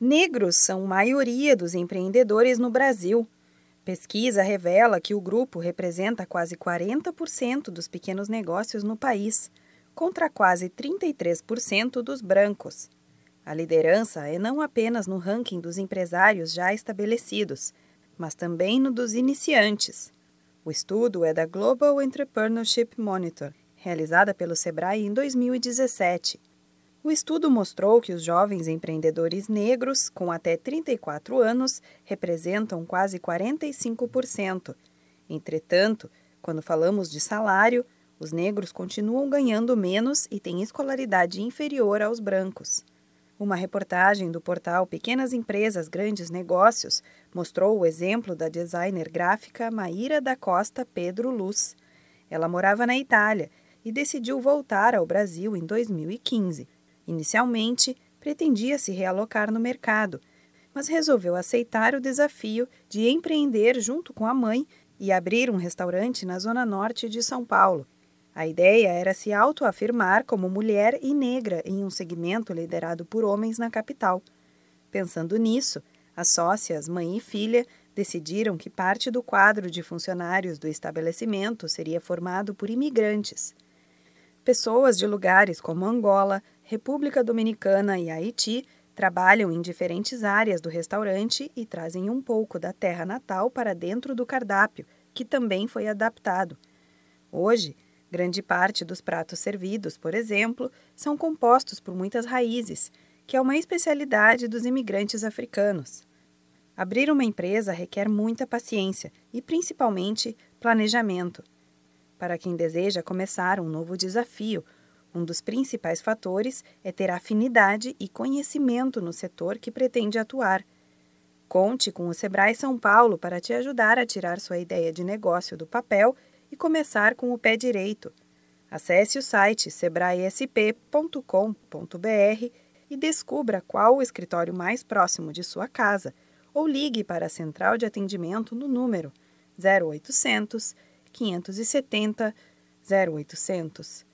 Negros são maioria dos empreendedores no Brasil. Pesquisa revela que o grupo representa quase 40% dos pequenos negócios no país, contra quase 33% dos brancos. A liderança é não apenas no ranking dos empresários já estabelecidos, mas também no dos iniciantes. O estudo é da Global Entrepreneurship Monitor, realizada pelo Sebrae em 2017. O estudo mostrou que os jovens empreendedores negros com até 34 anos representam quase 45%. Entretanto, quando falamos de salário, os negros continuam ganhando menos e têm escolaridade inferior aos brancos. Uma reportagem do portal Pequenas Empresas Grandes Negócios mostrou o exemplo da designer gráfica Maíra da Costa Pedro Luz. Ela morava na Itália e decidiu voltar ao Brasil em 2015. Inicialmente, pretendia se realocar no mercado, mas resolveu aceitar o desafio de empreender junto com a mãe e abrir um restaurante na zona norte de São Paulo. A ideia era se autoafirmar como mulher e negra em um segmento liderado por homens na capital. Pensando nisso, as sócias, mãe e filha, decidiram que parte do quadro de funcionários do estabelecimento seria formado por imigrantes. Pessoas de lugares como Angola, República Dominicana e Haiti trabalham em diferentes áreas do restaurante e trazem um pouco da terra natal para dentro do cardápio, que também foi adaptado. Hoje, grande parte dos pratos servidos, por exemplo, são compostos por muitas raízes, que é uma especialidade dos imigrantes africanos. Abrir uma empresa requer muita paciência e, principalmente, planejamento. Para quem deseja começar um novo desafio, um dos principais fatores é ter afinidade e conhecimento no setor que pretende atuar. Conte com o Sebrae São Paulo para te ajudar a tirar sua ideia de negócio do papel e começar com o pé direito. Acesse o site sebraesp.com.br e descubra qual o escritório mais próximo de sua casa ou ligue para a central de atendimento no número 0800 570 0800.